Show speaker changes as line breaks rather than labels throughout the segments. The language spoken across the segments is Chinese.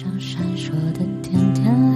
像闪烁的点点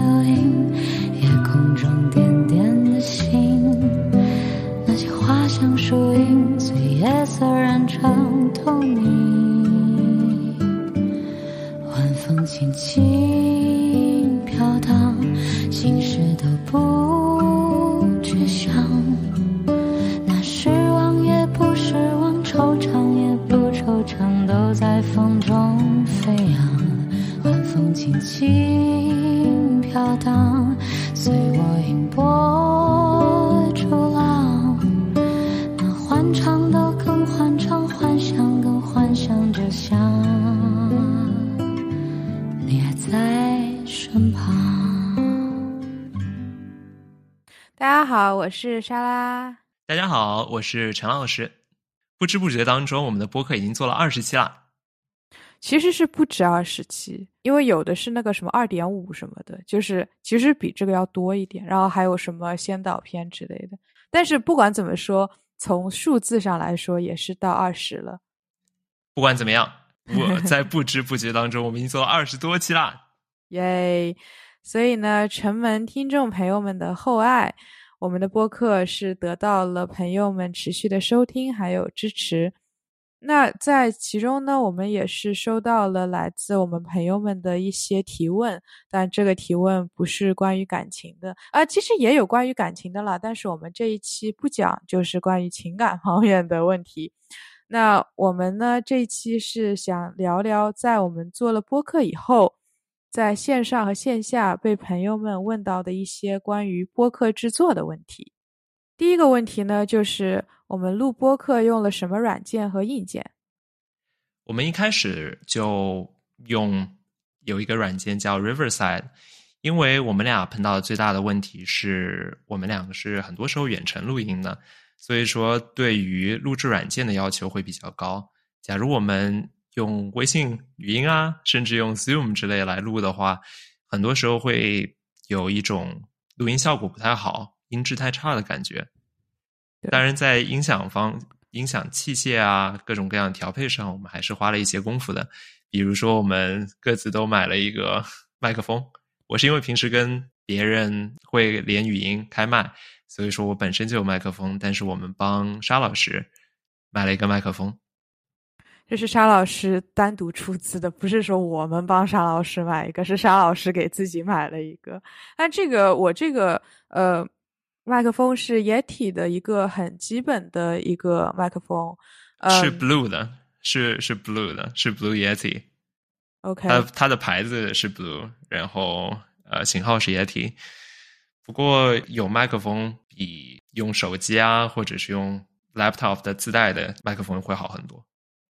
是莎拉。
大家好，我是陈老师。不知不觉当中，我们的播客已经做了二十期了。
其实是不止二十期，因为有的是那个什么二点五什么的，就是其实比这个要多一点。然后还有什么先导片之类的。但是不管怎么说，从数字上来说也是到二十了。
不管怎么样，我 在不知不觉当中，我们已经做了二十多期了。
耶！所以呢，城门听众朋友们的厚爱，我们的播客是得到了朋友们持续的收听还有支持。那在其中呢，我们也是收到了来自我们朋友们的一些提问，但这个提问不是关于感情的啊，其实也有关于感情的啦，但是我们这一期不讲，就是关于情感方面的问题。那我们呢，这一期是想聊聊在我们做了播客以后，在线上和线下被朋友们问到的一些关于播客制作的问题。第一个问题呢，就是我们录播客用了什么软件和硬件？
我们一开始就用有一个软件叫 Riverside，因为我们俩碰到的最大的问题是我们两个是很多时候远程录音的，所以说对于录制软件的要求会比较高。假如我们用微信语音啊，甚至用 Zoom 之类来录的话，很多时候会有一种录音效果不太好。音质太差的感觉，当然在音响方、音响器械啊各种各样的调配上，我们还是花了一些功夫的。比如说，我们各自都买了一个 麦克风。我是因为平时跟别人会连语音开麦，所以说我本身就有麦克风。但是我们帮沙老师买了一个麦克风，
这是沙老师单独出资的，不是说我们帮沙老师买一个，是沙老师给自己买了一个。那这个我这个呃。麦克风是 Yeti 的一个很基本的一个麦克风，
是 Blue 的，是是 Blue 的，是 Blue Yeti。
OK，
它它的牌子是 Blue，然后呃型号是 Yeti。不过有麦克风比用手机啊，或者是用 Laptop 的自带的麦克风会好很多。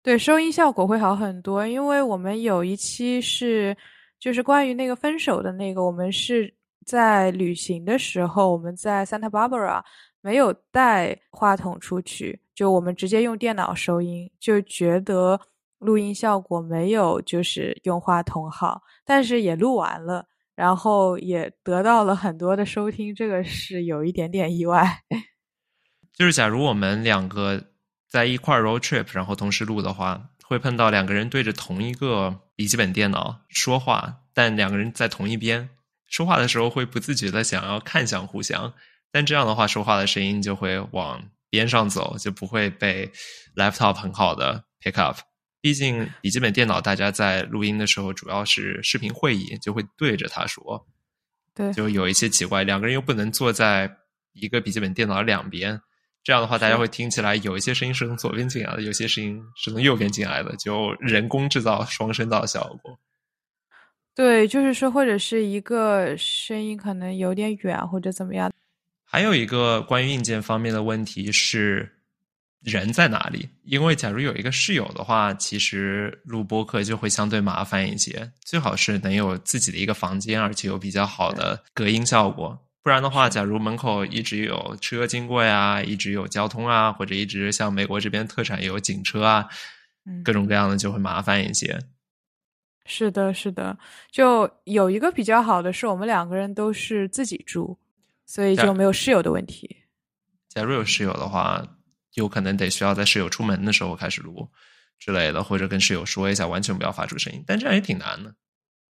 对，收音效果会好很多，因为我们有一期是就是关于那个分手的那个，我们是。在旅行的时候，我们在 Santa Barbara 没有带话筒出去，就我们直接用电脑收音，就觉得录音效果没有就是用话筒好，但是也录完了，然后也得到了很多的收听，这个是有一点点意外。
就是假如我们两个在一块 road trip，然后同时录的话，会碰到两个人对着同一个笔记本电脑说话，但两个人在同一边。说话的时候会不自觉的想要看向互相，但这样的话，说话的声音就会往边上走，就不会被 laptop 很好的 pick up。毕竟笔记本电脑，大家在录音的时候主要是视频会议，就会对着它说，
对，
就有一些奇怪。两个人又不能坐在一个笔记本电脑的两边，这样的话，大家会听起来有一些声音是从左边进来的，有些声音是从右边进来的，就人工制造双声道效果。
对，就是说，或者是一个声音可能有点远，或者怎么样。
还有一个关于硬件方面的问题是，人在哪里？因为假如有一个室友的话，其实录播课就会相对麻烦一些。最好是能有自己的一个房间，而且有比较好的隔音效果。不然的话，假如门口一直有车经过呀，一直有交通啊，或者一直像美国这边特产有警车啊，各种各样的就会麻烦一些。
是的，是的，就有一个比较好的是我们两个人都是自己住，所以就没有室友的问题。
假如有室友的话，有可能得需要在室友出门的时候开始录之类的，或者跟室友说一下，完全不要发出声音。但这样也挺难的。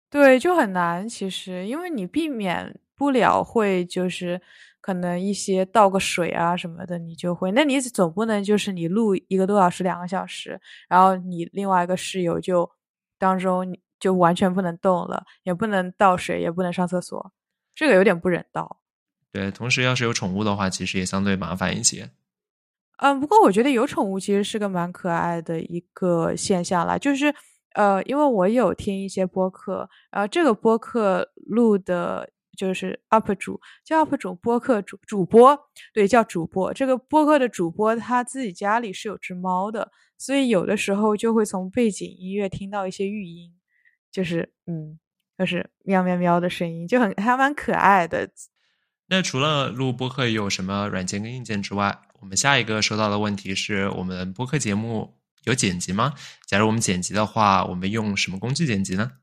对，就很难。其实，因为你避免不了会就是可能一些倒个水啊什么的，你就会。那你总不能就是你录一个多小时、两个小时，然后你另外一个室友就当中就完全不能动了，也不能倒水，也不能上厕所，这个有点不人道。
对，同时要是有宠物的话，其实也相对麻烦一些。
嗯，不过我觉得有宠物其实是个蛮可爱的一个现象啦，就是。呃，因为我有听一些播客，然后这个播客录的就是 UP 主，叫 UP 主播客主主播，对，叫主播。这个播客的主播他自己家里是有只猫的，所以有的时候就会从背景音乐听到一些语音，就是嗯，就是喵喵喵的声音，就很还蛮可爱的。
那除了录播客有什么软件跟硬件之外，我们下一个收到的问题是我们播客节目。有剪辑吗？假如我们剪辑的话，我们用什么工具剪辑呢？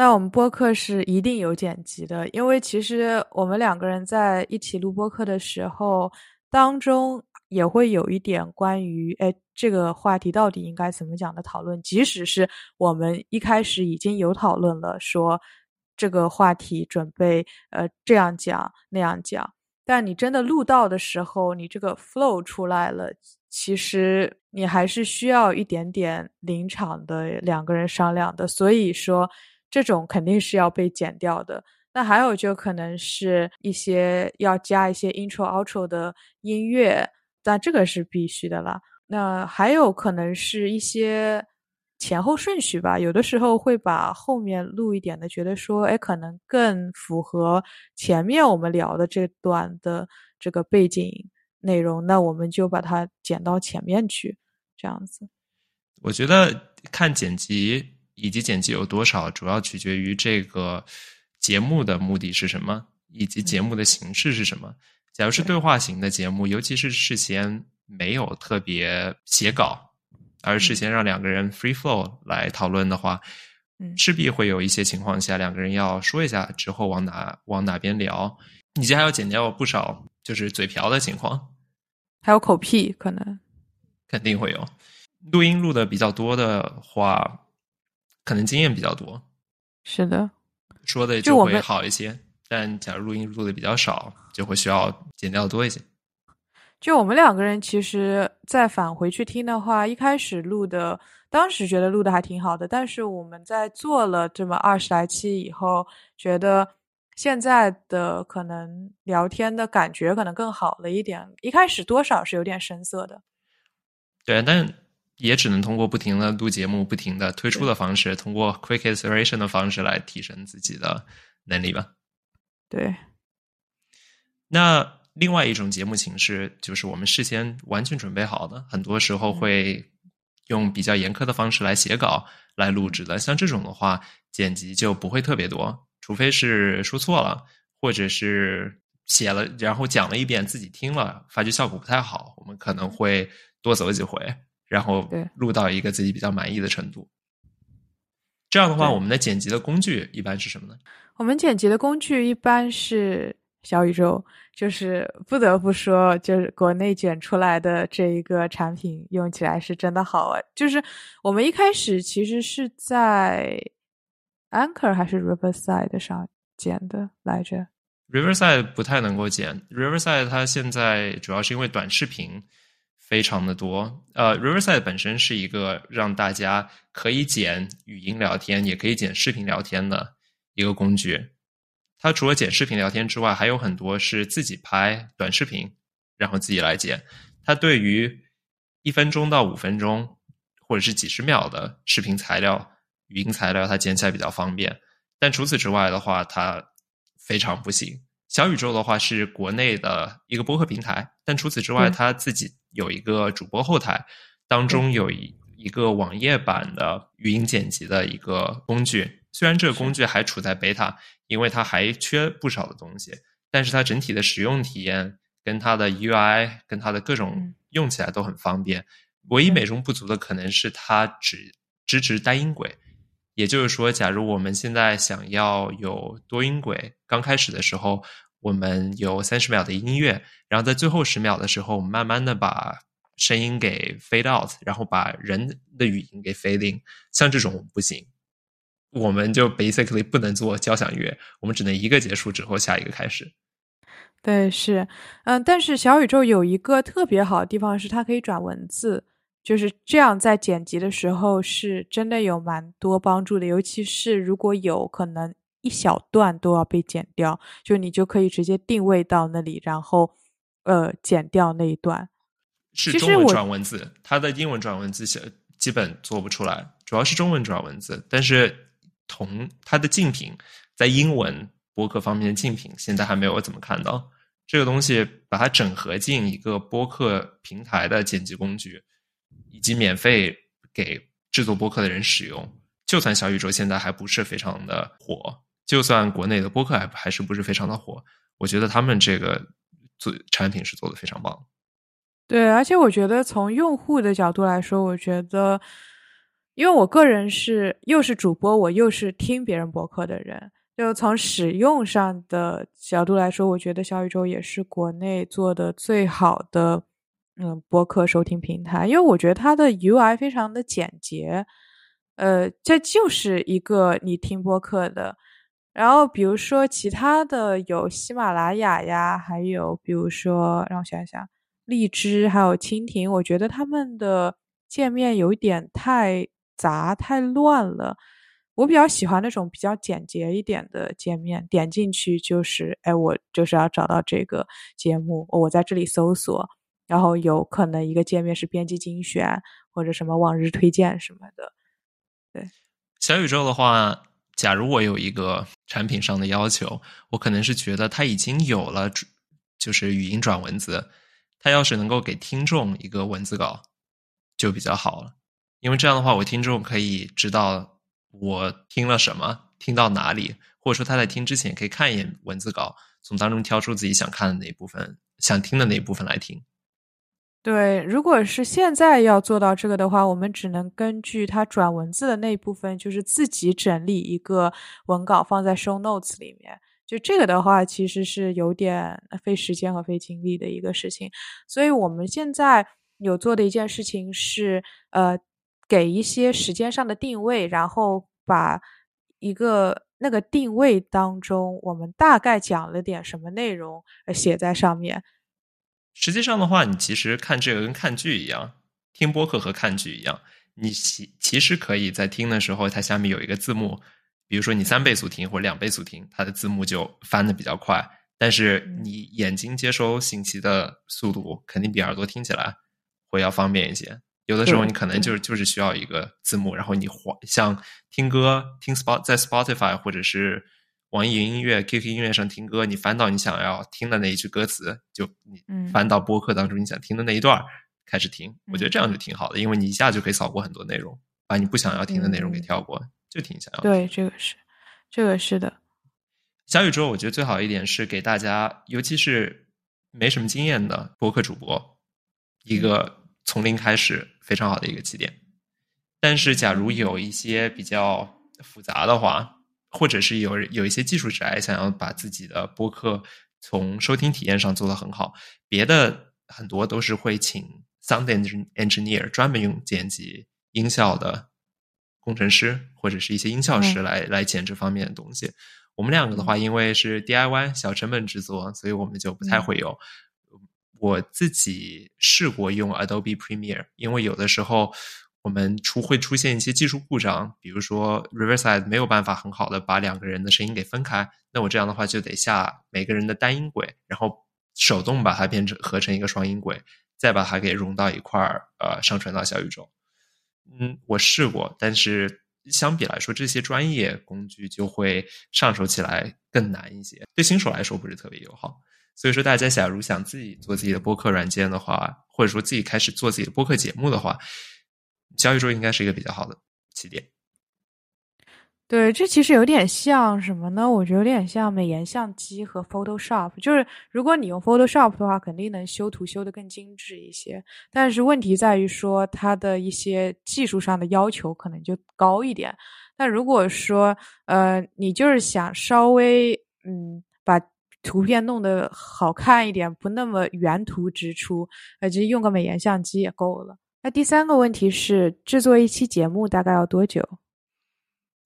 那我们播客是一定有剪辑的，因为其实我们两个人在一起录播客的时候，当中也会有一点关于哎这个话题到底应该怎么讲的讨论。即使是我们一开始已经有讨论了，说这个话题准备呃这样讲那样讲，但你真的录到的时候，你这个 flow 出来了。其实你还是需要一点点临场的两个人商量的，所以说这种肯定是要被剪掉的。那还有就可能是一些要加一些 intro outro 的音乐，但这个是必须的啦。那还有可能是一些前后顺序吧，有的时候会把后面录一点的，觉得说，哎，可能更符合前面我们聊的这段的这个背景。内容，那我们就把它剪到前面去，这样子。
我觉得看剪辑以及剪辑有多少，主要取决于这个节目的目的是什么，以及节目的形式是什么。假如是对话型的节目，尤其是事先没有特别写稿，而事先让两个人 free flow 来讨论的话，
嗯，
势必会有一些情况下，两个人要说一下之后往哪往哪边聊，你这还要剪掉不少。就是嘴瓢的情况，
还有口屁，可能
肯定会有。录音录的比较多的话，可能经验比较多，
是的，
说的就会好一些。但假如录音录的比较少，就会需要剪掉多一些。
就我们两个人，其实再返回去听的话，一开始录的，当时觉得录的还挺好的，但是我们在做了这么二十来期以后，觉得。现在的可能聊天的感觉可能更好了一点，一开始多少是有点生涩的。
对，但也只能通过不停的录节目、不停的推出的方式，通过 quick iteration 的方式来提升自己的能力吧。
对。
那另外一种节目形式就是我们事先完全准备好的，很多时候会用比较严苛的方式来写稿、来录制的。像这种的话，剪辑就不会特别多。除非是说错了，或者是写了然后讲了一遍自己听了发觉效果不太好，我们可能会多走几回，然后录到一个自己比较满意的程度。这样的话，我们的剪辑的工具一般是什么呢？
我们剪辑的工具一般是小宇宙，就是不得不说，就是国内剪出来的这一个产品用起来是真的好啊。就是我们一开始其实是在。Anchor 还是 Riverside 上剪的来着
？Riverside 不太能够剪，Riverside 它现在主要是因为短视频非常的多。呃，Riverside 本身是一个让大家可以剪语音聊天，也可以剪视频聊天的一个工具。它除了剪视频聊天之外，还有很多是自己拍短视频，然后自己来剪。它对于一分钟到五分钟或者是几十秒的视频材料。语音材料它剪起来比较方便，但除此之外的话，它非常不行。小宇宙的话是国内的一个播客平台，但除此之外，它自己有一个主播后台，当中有一一个网页版的语音剪辑的一个工具。虽然这个工具还处在 beta，因为它还缺不少的东西，但是它整体的使用体验跟它的 UI 跟它的各种用起来都很方便。唯一美中不足的可能是它只支持单音轨。也就是说，假如我们现在想要有多音轨，刚开始的时候，我们有三十秒的音乐，然后在最后十秒的时候，我们慢慢的把声音给 fade out，然后把人的语音给 fade in，像这种不行。我们就 basically 不能做交响乐，我们只能一个结束之后下一个开始。
对，是，嗯，但是小宇宙有一个特别好的地方是它可以转文字，就是这样在剪辑的时候是真的有蛮多帮助的，尤其是如果有可能一小段都要被剪掉，就你就可以直接定位到那里，然后呃剪掉那一段。
是中文转文字，它的英文转文字基基本做不出来，主要是中文转文字，但是同它的竞品在英文。播客方面的竞品，现在还没有怎么看到这个东西，把它整合进一个播客平台的剪辑工具，以及免费给制作播客的人使用。就算小宇宙现在还不是非常的火，就算国内的播客还还是不是非常的火，我觉得他们这个做产品是做的非常棒。
对，而且我觉得从用户的角度来说，我觉得，因为我个人是又是主播，我又是听别人播客的人。就从使用上的角度来说，我觉得小宇宙也是国内做的最好的嗯播客收听平台，因为我觉得它的 UI 非常的简洁，呃，这就是一个你听播客的。然后比如说其他的有喜马拉雅呀，还有比如说让我想一想，荔枝还有蜻蜓，我觉得他们的界面有一点太杂太乱了。我比较喜欢那种比较简洁一点的界面，点进去就是，哎，我就是要找到这个节目，我在这里搜索，然后有可能一个界面是编辑精选或者什么往日推荐什么的。对，
小宇宙的话，假如我有一个产品上的要求，我可能是觉得它已经有了，就是语音转文字，它要是能够给听众一个文字稿，就比较好了，因为这样的话，我听众可以知道。我听了什么？听到哪里？或者说他在听之前可以看一眼文字稿，从当中挑出自己想看的那一部分、想听的那一部分来听。
对，如果是现在要做到这个的话，我们只能根据它转文字的那一部分，就是自己整理一个文稿放在 show notes 里面。就这个的话，其实是有点费时间和费精力的一个事情。所以我们现在有做的一件事情是，呃。给一些时间上的定位，然后把一个那个定位当中，我们大概讲了点什么内容写在上面。
实际上的话，你其实看这个跟看剧一样，听播客和看剧一样，你其其实可以在听的时候，它下面有一个字幕，比如说你三倍速听或者两倍速听，它的字幕就翻的比较快，但是你眼睛接收信息的速度肯定比耳朵听起来会要方便一些。有的时候你可能就。是就是需要一个字幕，然后你换像听歌听 spot 在 Spotify 或者是网易云音乐、QQ 音乐上听歌，你翻到你想要听的那一句歌词，就你翻到播客当中你想听的那一段开始听，我觉得这样就挺好的，因为你一下就可以扫过很多内容，把你不想要听的内容给跳过，就挺想要。
对，这个是这个是的。
小宇宙我觉得最好一点是给大家，尤其是没什么经验的播客主播一个。从零开始，非常好的一个起点。但是，假如有一些比较复杂的话，或者是有有一些技术宅想要把自己的播客从收听体验上做得很好，别的很多都是会请 sound engineer 专门用剪辑音效的工程师或者是一些音效师来来剪这方面的东西。我们两个的话，因为是 DIY 小成本制作，所以我们就不太会有。我自己试过用 Adobe Premiere，因为有的时候我们出会出现一些技术故障，比如说 Riverside 没有办法很好的把两个人的声音给分开，那我这样的话就得下每个人的单音轨，然后手动把它变成合成一个双音轨，再把它给融到一块儿，呃，上传到小宇宙。嗯，我试过，但是相比来说，这些专业工具就会上手起来更难一些，对新手来说不是特别友好。所以说，大家假如想自己做自己的播客软件的话，或者说自己开始做自己的播客节目的话，小宇宙应该是一个比较好的起点。
对，这其实有点像什么呢？我觉得有点像美颜相机和 Photoshop。就是如果你用 Photoshop 的话，肯定能修图修得更精致一些。但是问题在于说，它的一些技术上的要求可能就高一点。那如果说，呃，你就是想稍微，嗯，把图片弄得好看一点，不那么原图直出，呃，直接用个美颜相机也够了。那第三个问题是，制作一期节目大概要多久？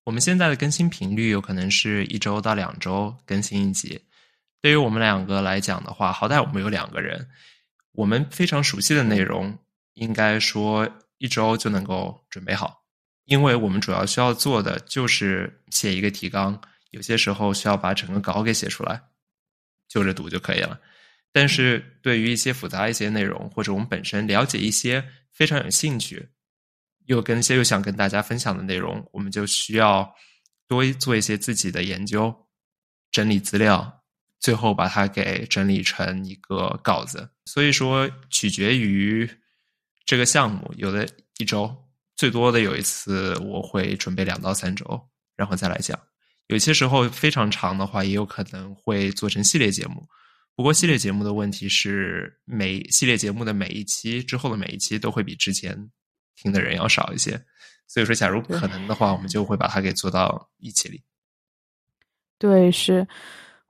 我们现在的更新频率有可能是一周到两周更新一集。对于我们两个来讲的话，好歹我们有两个人，我们非常熟悉的内容，应该说一周就能够准备好。因为我们主要需要做的就是写一个提纲，有些时候需要把整个稿给写出来，就着读就可以了。但是对于一些复杂一些内容，或者我们本身了解一些非常有兴趣，又跟一些又想跟大家分享的内容，我们就需要多做一些自己的研究，整理资料。最后把它给整理成一个稿子，所以说取决于这个项目，有的一周最多的有一次我会准备两到三周，然后再来讲。有些时候非常长的话，也有可能会做成系列节目。不过系列节目的问题是，每系列节目的每一期之后的每一期都会比之前听的人要少一些。所以说，假如可能的话，我们就会把它给做到一期里。
对，是。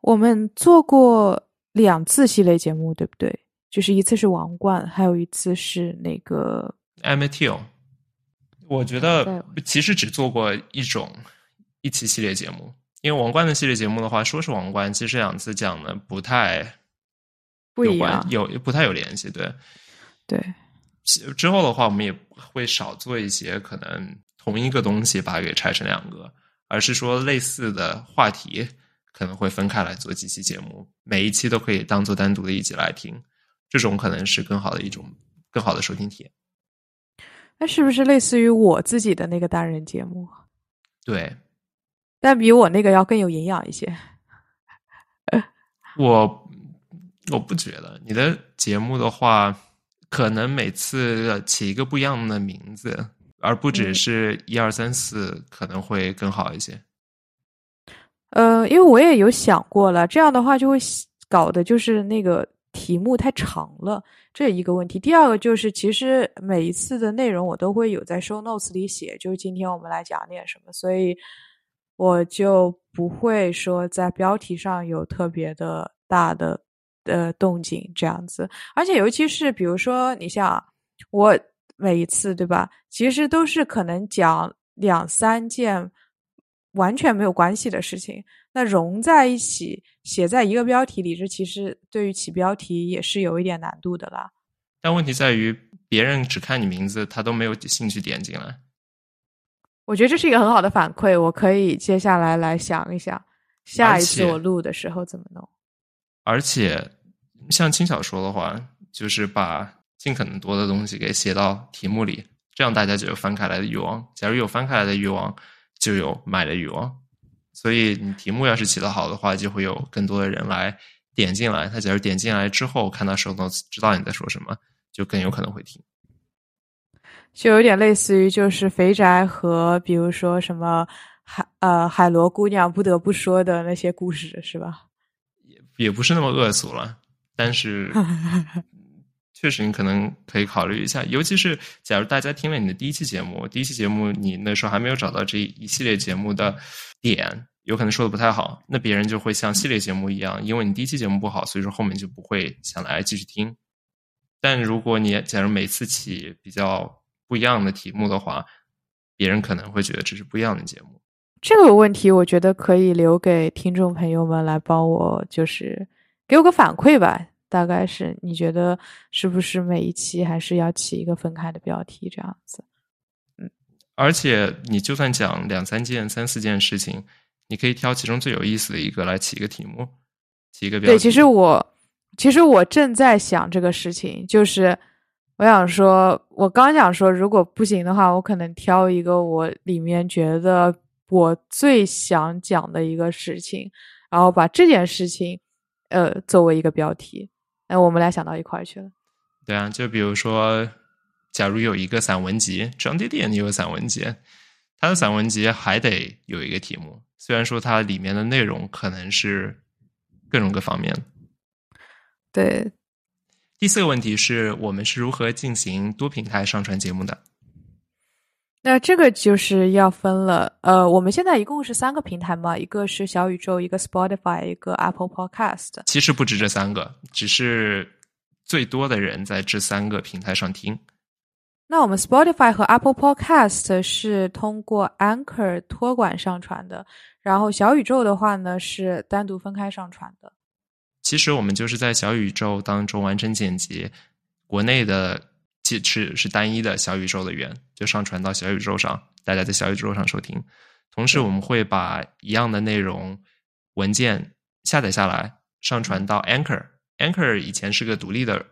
我们做过两次系列节目，对不对？就是一次是王冠，还有一次是那个
a m a t e l 我觉得其实只做过一种一期系列节目，因为王冠的系列节目的话，说是王冠，其实两次讲的不太
不一样，
有不太有联系。对
对，
之后的话，我们也会少做一些可能同一个东西把它给拆成两个，而是说类似的话题。可能会分开来做几期节目，每一期都可以当做单独的一集来听，这种可能是更好的一种更好的收听体验。
那是不是类似于我自己的那个单人节目？
对，
但比我那个要更有营养一些。
我我不觉得你的节目的话，可能每次起一个不一样的名字，而不只是一二三四，可能会更好一些。
呃，因为我也有想过了，这样的话就会搞的，就是那个题目太长了，这一个问题。第二个就是，其实每一次的内容我都会有在 show notes 里写，就是今天我们来讲点什么，所以我就不会说在标题上有特别的大的呃动静这样子。而且尤其是比如说，你像我每一次对吧，其实都是可能讲两三件。完全没有关系的事情，那融在一起写在一个标题里，这其实对于起标题也是有一点难度的啦。
但问题在于，别人只看你名字，他都没有兴趣点进来。
我觉得这是一个很好的反馈，我可以接下来来想一想，下一次我录的时候怎么弄。
而且，像轻小说的话，就是把尽可能多的东西给写到题目里，这样大家就有翻开来的欲望。假如有翻开来的欲望。就有买的欲望，所以你题目要是起得好的话，就会有更多的人来点进来。他假如点进来之后看到手动知道你在说什么，就更有可能会听。
就有点类似于就是肥宅和比如说什么海呃海螺姑娘不得不说的那些故事，是吧？
也也不是那么恶俗了，但是。确实，你可能可以考虑一下，尤其是假如大家听了你的第一期节目，第一期节目你那时候还没有找到这一系列节目的点，有可能说的不太好，那别人就会像系列节目一样，因为你第一期节目不好，所以说后面就不会想来继续听。但如果你假如每次起比较不一样的题目的话，别人可能会觉得这是不一样的节目。
这个问题，我觉得可以留给听众朋友们来帮我，就是给我个反馈吧。大概是你觉得是不是每一期还是要起一个分开的标题这样子？嗯，
而且你就算讲两三件、三四件事情，你可以挑其中最有意思的一个来起一个题目，起一个标
题。对，其实我其实我正在想这个事情，就是我想说，我刚想说，如果不行的话，我可能挑一个我里面觉得我最想讲的一个事情，然后把这件事情呃作为一个标题。哎，我们俩想到一块儿去了。
对啊，就比如说，假如有一个散文集，张爹爹也有散文集，他的散文集还得有一个题目。虽然说它里面的内容可能是各种各方面。
对。
第四个问题是我们是如何进行多平台上传节目的？
那这个就是要分了。呃，我们现在一共是三个平台嘛，一个是小宇宙，一个 Spotify，一个 Apple Podcast。
其实不止这三个，只是最多的人在这三个平台上听。
那我们 Spotify 和 Apple Podcast 是通过 Anchor 托管上传的，然后小宇宙的话呢是单独分开上传的。
其实我们就是在小宇宙当中完成剪辑，国内的其实是单一的小宇宙的源，就上传到小宇宙上，大家在小宇宙上收听。同时，我们会把一样的内容文件下载下来，上传到 Anchor。Anchor 以前是个独立的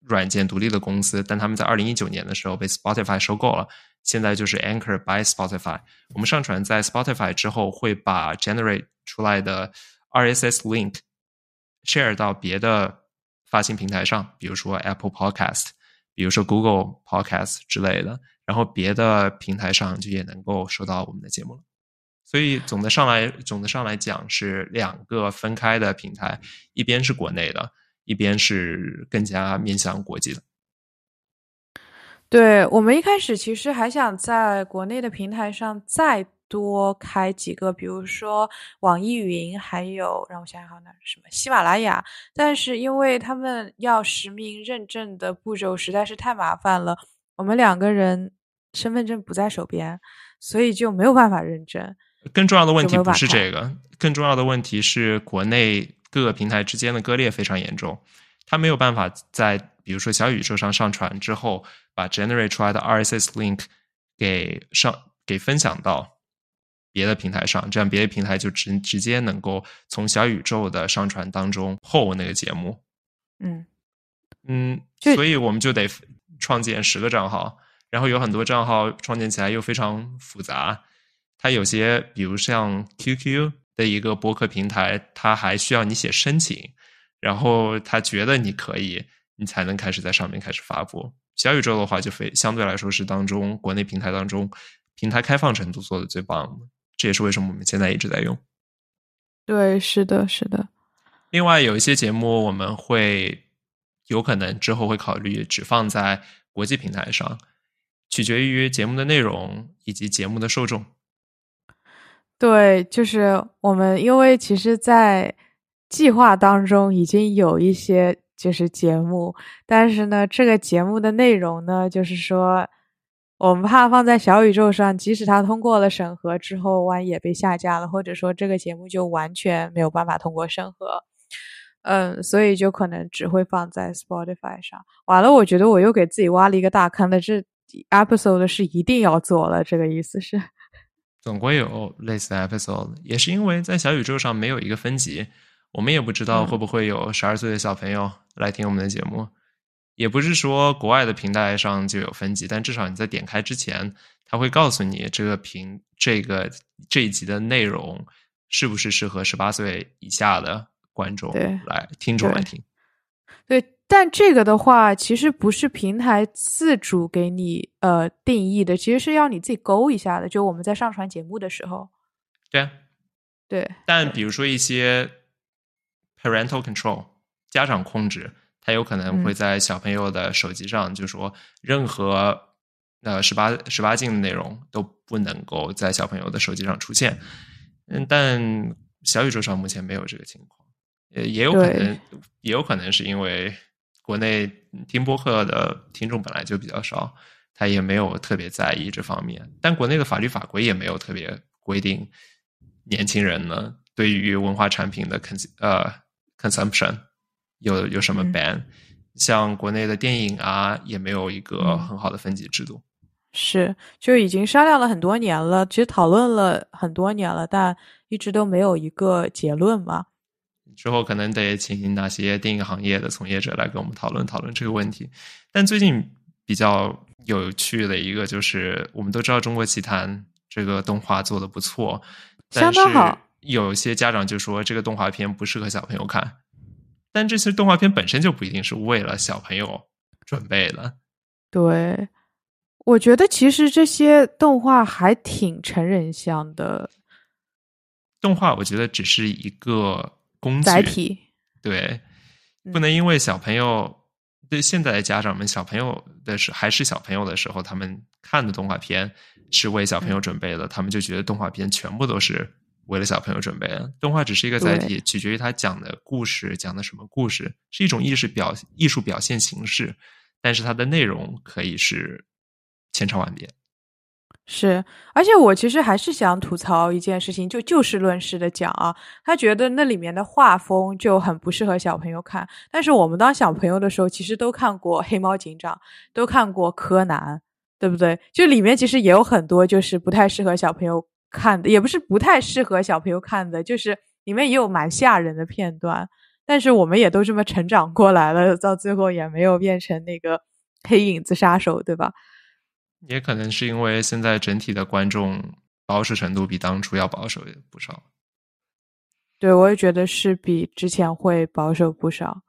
软件、独立的公司，但他们在二零一九年的时候被 Spotify 收购了，现在就是 Anchor by Spotify。我们上传在 Spotify 之后，会把 generate 出来的 RSS link share 到别的发行平台上，比如说 Apple Podcast，比如说 Google Podcast 之类的。然后别的平台上就也能够收到我们的节目了，所以总的上来，总的上来讲是两个分开的平台，一边是国内的，一边是更加面向国际的。
对我们一开始其实还想在国内的平台上再多开几个，比如说网易云，还有让我想想好，哪什么喜马拉雅，但是因为他们要实名认证的步骤实在是太麻烦了。我们两个人身份证不在手边，所以就没有办法认证。
更重要的问题不是这个，更重要的问题是国内各个平台之间的割裂非常严重。它没有办法在比如说小宇宙上上传之后，把 generate 出来的 RSS link 给上给分享到别的平台上，这样别的平台就直直接能够从小宇宙的上传当中 hold 那个节目。
嗯
嗯，所以我们就得。创建十个账号，然后有很多账号创建起来又非常复杂。它有些，比如像 QQ 的一个博客平台，它还需要你写申请，然后他觉得你可以，你才能开始在上面开始发布。小宇宙的话，就非相对来说是当中国内平台当中平台开放程度做的最棒的，这也是为什么我们现在一直在用。
对，是的，是的。
另外有一些节目我们会。有可能之后会考虑只放在国际平台上，取决于节目的内容以及节目的受众。
对，就是我们因为其实，在计划当中已经有一些就是节目，但是呢，这个节目的内容呢，就是说我们怕放在小宇宙上，即使它通过了审核之后，万一也被下架了，或者说这个节目就完全没有办法通过审核。嗯，所以就可能只会放在 Spotify 上。完了，我觉得我又给自己挖了一个大坑的，这 episode 是一定要做了。这个意思是，
总归有类似的 episode，也是因为在小宇宙上没有一个分级，我们也不知道会不会有十二岁的小朋友来听我们的节目。也不是说国外的平台上就有分级，但至少你在点开之前，它会告诉你这个屏这个这一集的内容是不是适合十八岁以下的。观众来，听众来听，
对，但这个的话，其实不是平台自主给你呃定义的，其实是要你自己勾一下的。就我们在上传节目的时候，
对啊，
对。
但比如说一些 parental control 家长控制，它有可能会在小朋友的手机上，就说任何呃十八十八禁的内容都不能够在小朋友的手机上出现。嗯，但小宇宙上目前没有这个情况。呃，也有可能，也有可能是因为国内听播客的听众本来就比较少，他也没有特别在意这方面。但国内的法律法规也没有特别规定年轻人呢对于文化产品的 cons 呃 consumption 有有什么 ban。像国内的电影啊，也没有一个很好的分级制度。
是，就已经商量了很多年了，其实讨论了很多年了，但一直都没有一个结论嘛。
之后可能得请哪些电影行业的从业者来跟我们讨论讨论这个问题。但最近比较有趣的一个就是，我们都知道《中国奇谭》这个动画做的不错，
相当好。
有些家长就说这个动画片不适合小朋友看，但这些动画片本身就不一定是为了小朋友准备的。
对，我觉得其实这些动画还挺成人向的。
动画我觉得只是一个。工
具
对，不能因为小朋友对现在的家长们小朋友的时还是小朋友的时候，他们看的动画片是为小朋友准备的，他们就觉得动画片全部都是为了小朋友准备的。动画只是一个载体，取决于他讲的故事讲的什么故事，是一种艺术表艺术表现形式，但是它的内容可以是千差万别。
是，而且我其实还是想吐槽一件事情，就就事论事的讲啊，他觉得那里面的画风就很不适合小朋友看。但是我们当小朋友的时候，其实都看过《黑猫警长》，都看过《柯南》，对不对？就里面其实也有很多就是不太适合小朋友看的，也不是不太适合小朋友看的，就是里面也有蛮吓人的片段。但是我们也都这么成长过来了，到最后也没有变成那个黑影子杀手，对吧？
也可能是因为现在整体的观众保守程度比当初要保守不少。
对，我也觉得是比之前会保守不少。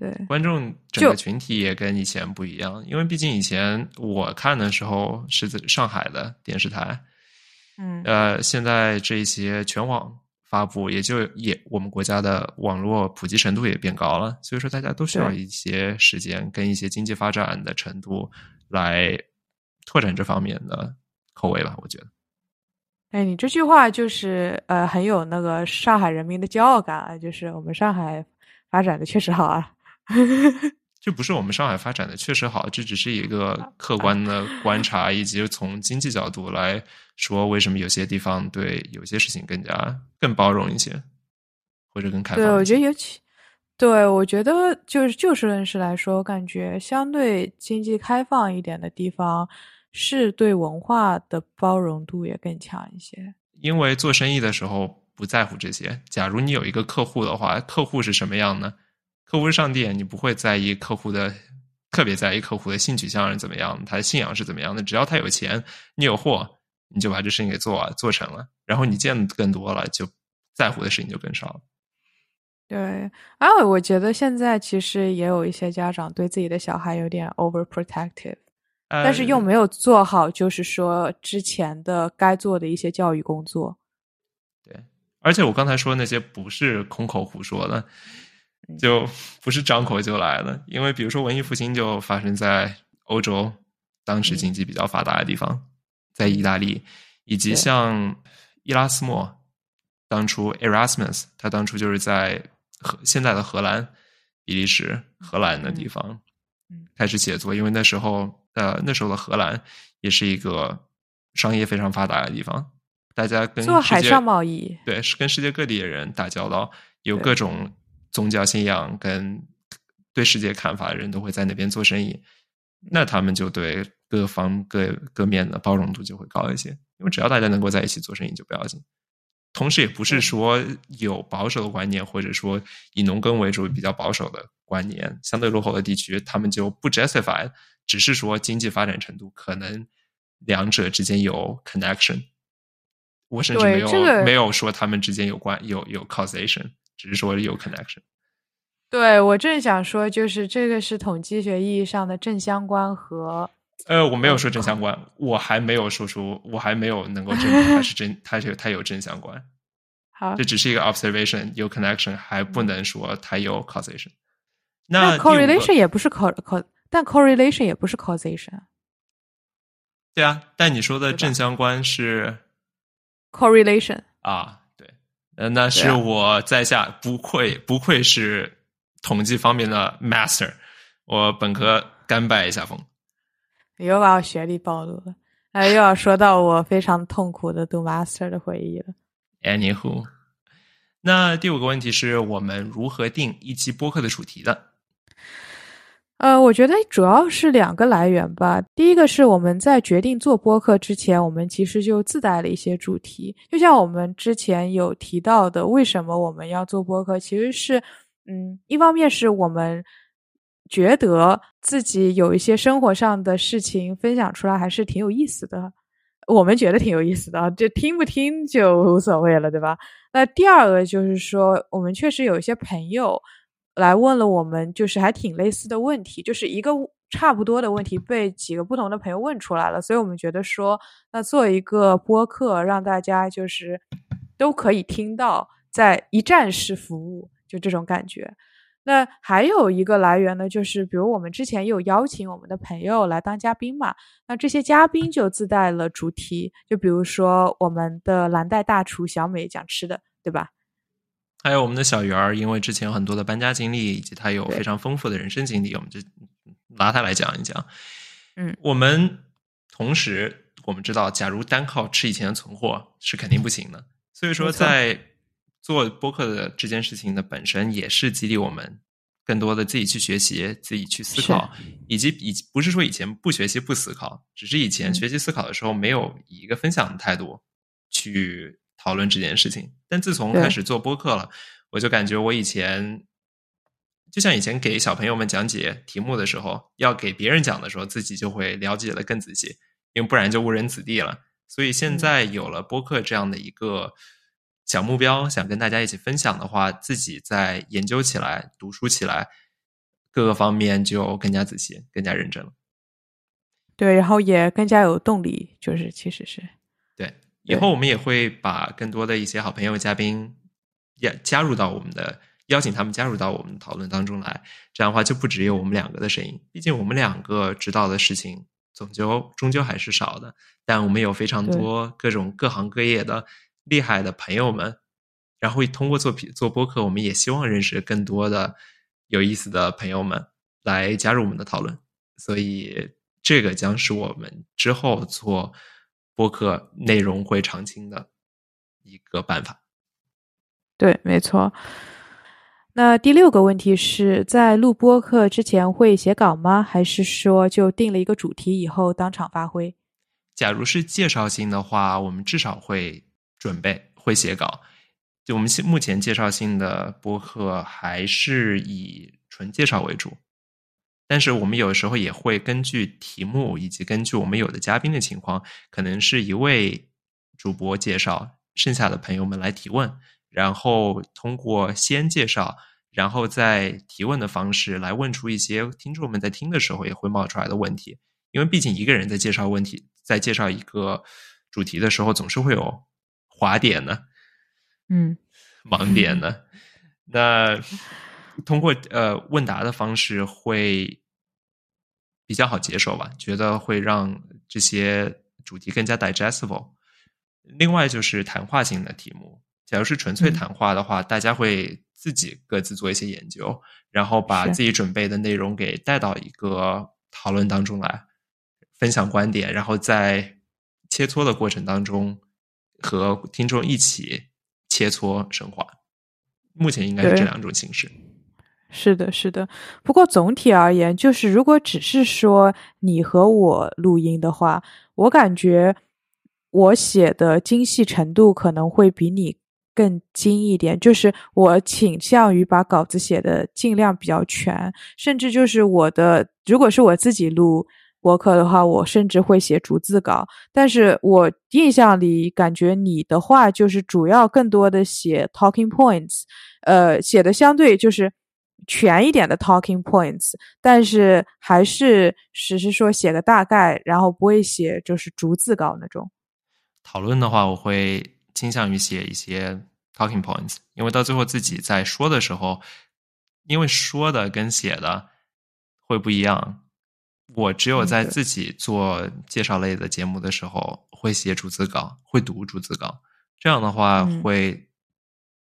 对，
观众整个群体也跟以前不一样，因为毕竟以前我看的时候是在上海的电视台，
嗯，
呃，现在这些全网发布，也就也我们国家的网络普及程度也变高了，所以说大家都需要一些时间跟一些经济发展的程度来。拓展这方面的口味吧，我觉得。
哎，你这句话就是呃，很有那个上海人民的骄傲感啊！就是我们上海发展的确实好啊。
这不是我们上海发展的确实好，这只是一个客观的观察，以及从经济角度来说，为什么有些地方对有些事情更加更包容一些，或者更开放。
对，我觉得尤其对我觉得就是就事论事来说，我感觉相对经济开放一点的地方。是对文化的包容度也更强一些，
因为做生意的时候不在乎这些。假如你有一个客户的话，客户是什么样呢？客户是上帝，你不会在意客户的，特别在意客户的性取向是怎么样，他的信仰是怎么样的。只要他有钱，你有货，你就把这事情给做做成了。然后你见的更多了，就在乎的事情就更少了。
对，啊，我觉得现在其实也有一些家长对自己的小孩有点 overprotective。但是又没有做好，就是说之前的该做的一些教育工作。
对，而且我刚才说那些不是空口胡说的，就不是张口就来的。因为比如说文艺复兴就发生在欧洲，当时经济比较发达的地方，在意大利，以及像伊拉斯莫，当初 Erasmus，他当初就是在荷现在的荷兰、比利时、荷兰的地方开始写作，因为那时候。呃，那时候的荷兰也是一个商业非常发达的地方，大家跟
做海上贸易，
对，是跟世界各地的人打交道，有各种宗教信仰跟对世界看法的人都会在那边做生意，那他们就对各方各各面的包容度就会高一些，因为只要大家能够在一起做生意就不要紧。同时，也不是说有保守的观念，或者说以农耕为主比较保守的观念，相对落后的地区，他们就不 justify。只是说经济发展程度可能两者之间有 connection，我甚至没有没有说他们之间有关有有 causation，只是说有 connection。
对我正想说，就是这个是统计学意义上的正相关和
呃，我没有说正相关，我还没有说出，我还没有能够证明它是真，它是它有正相关。
好，
这只是一个 observation，有 connection 还不能说它有 causation。那
correlation 也不是 c c 但 correlation 也不是 causation，
对啊，但你说的正相关是
correlation
啊，对，呃，那是我在下不愧不愧是统计方面的 master，我本科甘拜下风，
又把我学历暴露了，哎，又要说到我非常痛苦的读 master 的回忆了。
Anywho，那第五个问题是我们如何定一期播客的主题的？
呃，我觉得主要是两个来源吧。第一个是我们在决定做播客之前，我们其实就自带了一些主题。就像我们之前有提到的，为什么我们要做播客，其实是，嗯，一方面是我们觉得自己有一些生活上的事情分享出来还是挺有意思的，我们觉得挺有意思的啊，就听不听就无所谓了，对吧？那第二个就是说，我们确实有一些朋友。来问了我们，就是还挺类似的问题，就是一个差不多的问题被几个不同的朋友问出来了，所以我们觉得说，那做一个播客，让大家就是都可以听到，在一站式服务，就这种感觉。那还有一个来源呢，就是比如我们之前有邀请我们的朋友来当嘉宾嘛，那这些嘉宾就自带了主题，就比如说我们的蓝带大厨小美讲吃的，对吧？
还有我们的小圆儿，因为之前有很多的搬家经历，以及他有非常丰富的人生经历，我们就拿他来讲一讲。
嗯，
我们同时我们知道，假如单靠吃以前的存货是肯定不行的。所以说，在做播客的这件事情的本身，也是激励我们更多的自己去学习、自己去思考，以及以不是说以前不学习不思考，只是以前
嗯
学习思考的时候没有以一个分享的态度去讨论这件事情。但自从开始做播客了，我就感觉我以前。就像以前给小朋友们讲解题目的时候，要给别人讲的时候，自己就会了解的更仔细，因为不然就误人子弟了。所以现
嗯
在有了播客这样的一个小目标，想跟大家一起分享的话，自己在研究起来、读书起来，各个方面就更加仔细、更加认真了。
对，然后也更加有动力，就是其实是
对，以后我们也会把更多的一些好朋友、嘉宾也加入到我们的，邀请他们加入到我们的讨论当中来。这样的话，就不只有我们两个的声音，毕竟我们两个知道的事情，终究终究还是少的。但我们有非常多各种各行各业的厉害的朋友们，然后通过做做播客，我们也希望认识更多的有意思的朋友们来加入我们的讨论。所以，这个将是我们之后做播客内容会常青的一个办法。
对，没错。那第六个问题是在录播课之前会写稿吗？还是说就定了一个主题以后当场发挥？
假如是介绍性的话，我们至少会准备，会写稿。就我们现目前介绍性的播客还是以纯介绍为主，但是我们有时候也会根据题目以及根据我们有的嘉宾的情况，可能是一位主播介绍，剩下的朋友们来提问，然后通过先介绍，然后再提问的方式来问出一些听众们在听的时候也会冒出来的问题。因为毕竟一个人在介绍问题，在介绍一个主题的时候，总是会有滑点的。
嗯，
盲点呢？那通过呃问答的方式会比较好接受吧？觉得会让这些主题更加 digestible。另外就是谈话性的题目，假如是纯粹
嗯
谈话的话，大家会自己各自做一些研究，然后把自己准备的内容给带到一个讨论当中来，分享观点，然后在切磋的过程当中和听众一起切磋升华。目前应该是这两种形式。
是的，是的。不过总体而言，就是如果只是说你和我录音的话，我感觉我写的精细程度可能会比你更精一点。就是我倾向于把稿子写的尽量比较全，甚至就是我的，如果是我自己录博客的话，我甚至会写逐字稿。但是我印象里感觉你的话就是主要更多的写 talking points，呃，写的相对就是全一点的 talking points，但是还是只是说写个大概，然后不会写就是逐字稿那种。
讨论的话，我会倾向于写一些 talking points，因为到最后自己在说的时候，因为说的跟写的会不一样。我只有在自己做介绍类的节目的时候，会写逐字稿，会读逐字稿。这样的话
嗯
会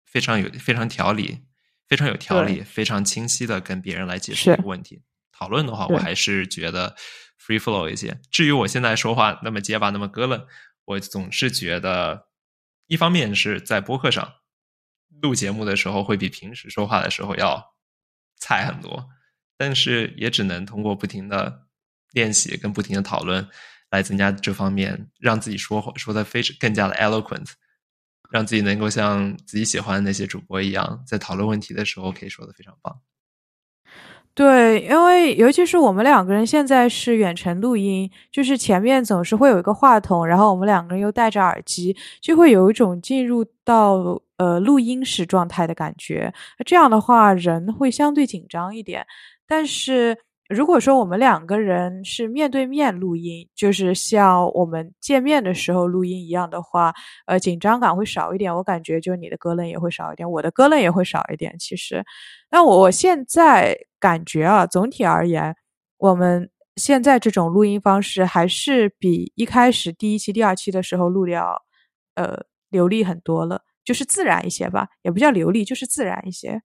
非常有非常条理，非常有条理，非常清晰的跟别人来解释
是
一个问题。讨论的话，我还是觉得 free flow 一些。至于我现在说话那么结巴，那么咯楞，我总是觉得，一方面是在播客上录节目的时候，会比平时说话的时候要菜很多，但是也只能通过不停的练习跟不停的讨论，来增加这方面，让自己说话说的非常更加的 eloquent，让自己能够像自己喜欢的那些主播一样，在讨论问题的时候可以说的非常棒。
对，因为尤其是我们两个人现在是远程录音，就是前面总是会有一个话筒，然后我们两个人又戴着耳机，就会有一种进入到呃录音室状态的感觉。这样的话，人会相对紧张一点。但是如果说我们两个人是面对面录音，就是像我们见面的时候录音一样的话，呃，紧张感会少一点。我感觉就你的咯楞也会少一点，我的咯楞也会少一点。其实，那我我现在感觉啊，总体而言，我们现在这种录音方式还是比一开始第一期、第二期的时候录的要呃流利很多了，就是自然一些吧，也不叫流利，就是自然一些。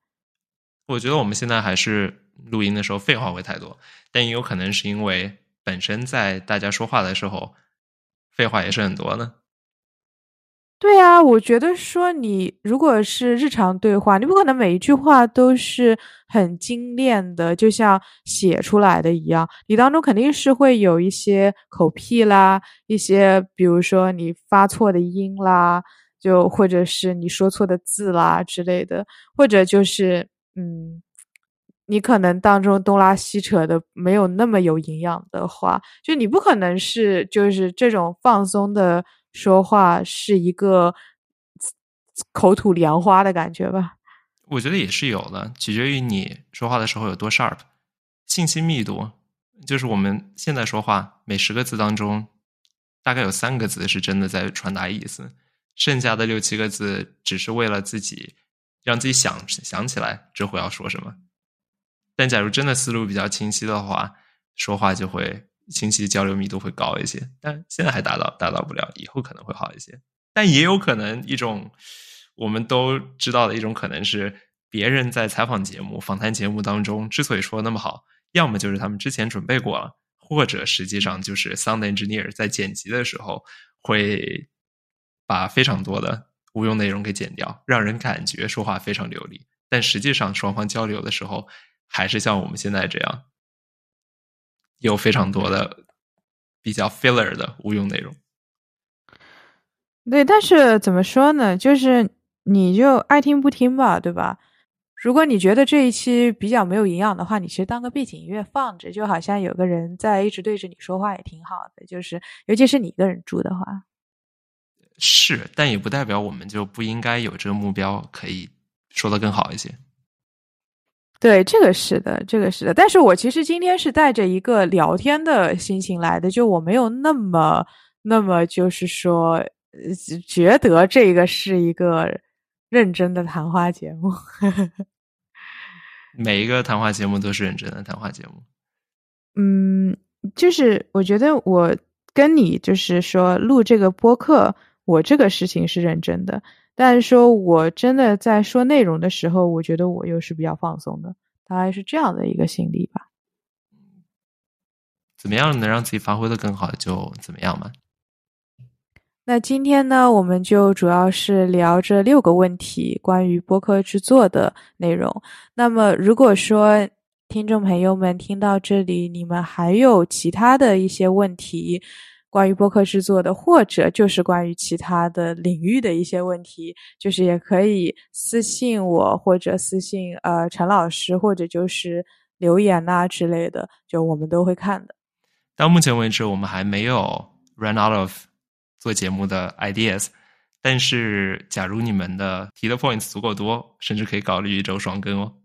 我觉得我们现在还是录音的时候废话会太多，但也有可能是因为本身在大家说话的时候，废话也是很多呢？
对啊，我觉得说你如果是日常对话，你不可能每一句话都是很精炼的，就像写出来的一样。你当中肯定是会有一些口癖啦，一些比如说你发错的音啦，就或者是你说错的字啦之类的，或者就是嗯，你可能当中东拉西扯的没有那么有营养的话，就你不可能是就是这种放松的。说话是一个口吐莲花的感觉吧？
我觉得也是有的，取决于你说话的时候有多 sharp，信息密度。就是我们现在说话，每十个字当中，大概有三个字是真的在传达意思，剩下的六七个字只是为了自己让自己想想起来之后要说什么。但假如真的思路比较清晰的话，说话就会。清晰交流密度会高一些，但现在还达到达到不了，以后可能会好一些。但也有可能一种我们都知道的一种可能是，别人在采访节目、访谈节目当中之所以说的那么好，要么就是他们之前准备过了，或者实际上就是 sound engineer 在剪辑的时候会把非常多的无用内容给剪掉，让人感觉说话非常流利，但实际上双方交流的时候还是像我们现在这样。有非常多的比较 filler 的无用内容。
对，但是怎么说呢？就是你就爱听不听吧，对吧？如果你觉得这一期比较没有营养的话，你其实当个背景音乐放着，就好像有个人在一直对着你说话，也挺好的。就是尤其是你一个人住的话，
是，但也不代表我们就不应该有这个目标，可以说的更好一些。
对，这个是的，这个是的。但是我其实今天是带着一个聊天的心情来的，就我没有那么那么就是说觉得这个是一个认真的谈话节目。
每一个谈话节目都是认真的谈话节目。
嗯，就是我觉得我跟你就是说录这个播客，我这个事情是认真的。但是说我真的在说内容的时候，我觉得我又是比较放松的，大概是这样的一个心理吧。
怎么样能让自己发挥的更好，就怎么样嘛。
那今天呢，我们就主要是聊这六个问题，关于播客制作的内容。那么，如果说听众朋友们听到这里，你们还有其他的一些问题。关于播客制作的，或者就是关于其他的领域的一些问题，就是也可以私信我，或者私信呃陈老师，或者就是留言呐之类的，就我们都会看的。
到目前为止，我们还没有 run out of 做节目的 ideas，但是假如你们的提的 points 足够多，甚至可以考虑一周双更哦。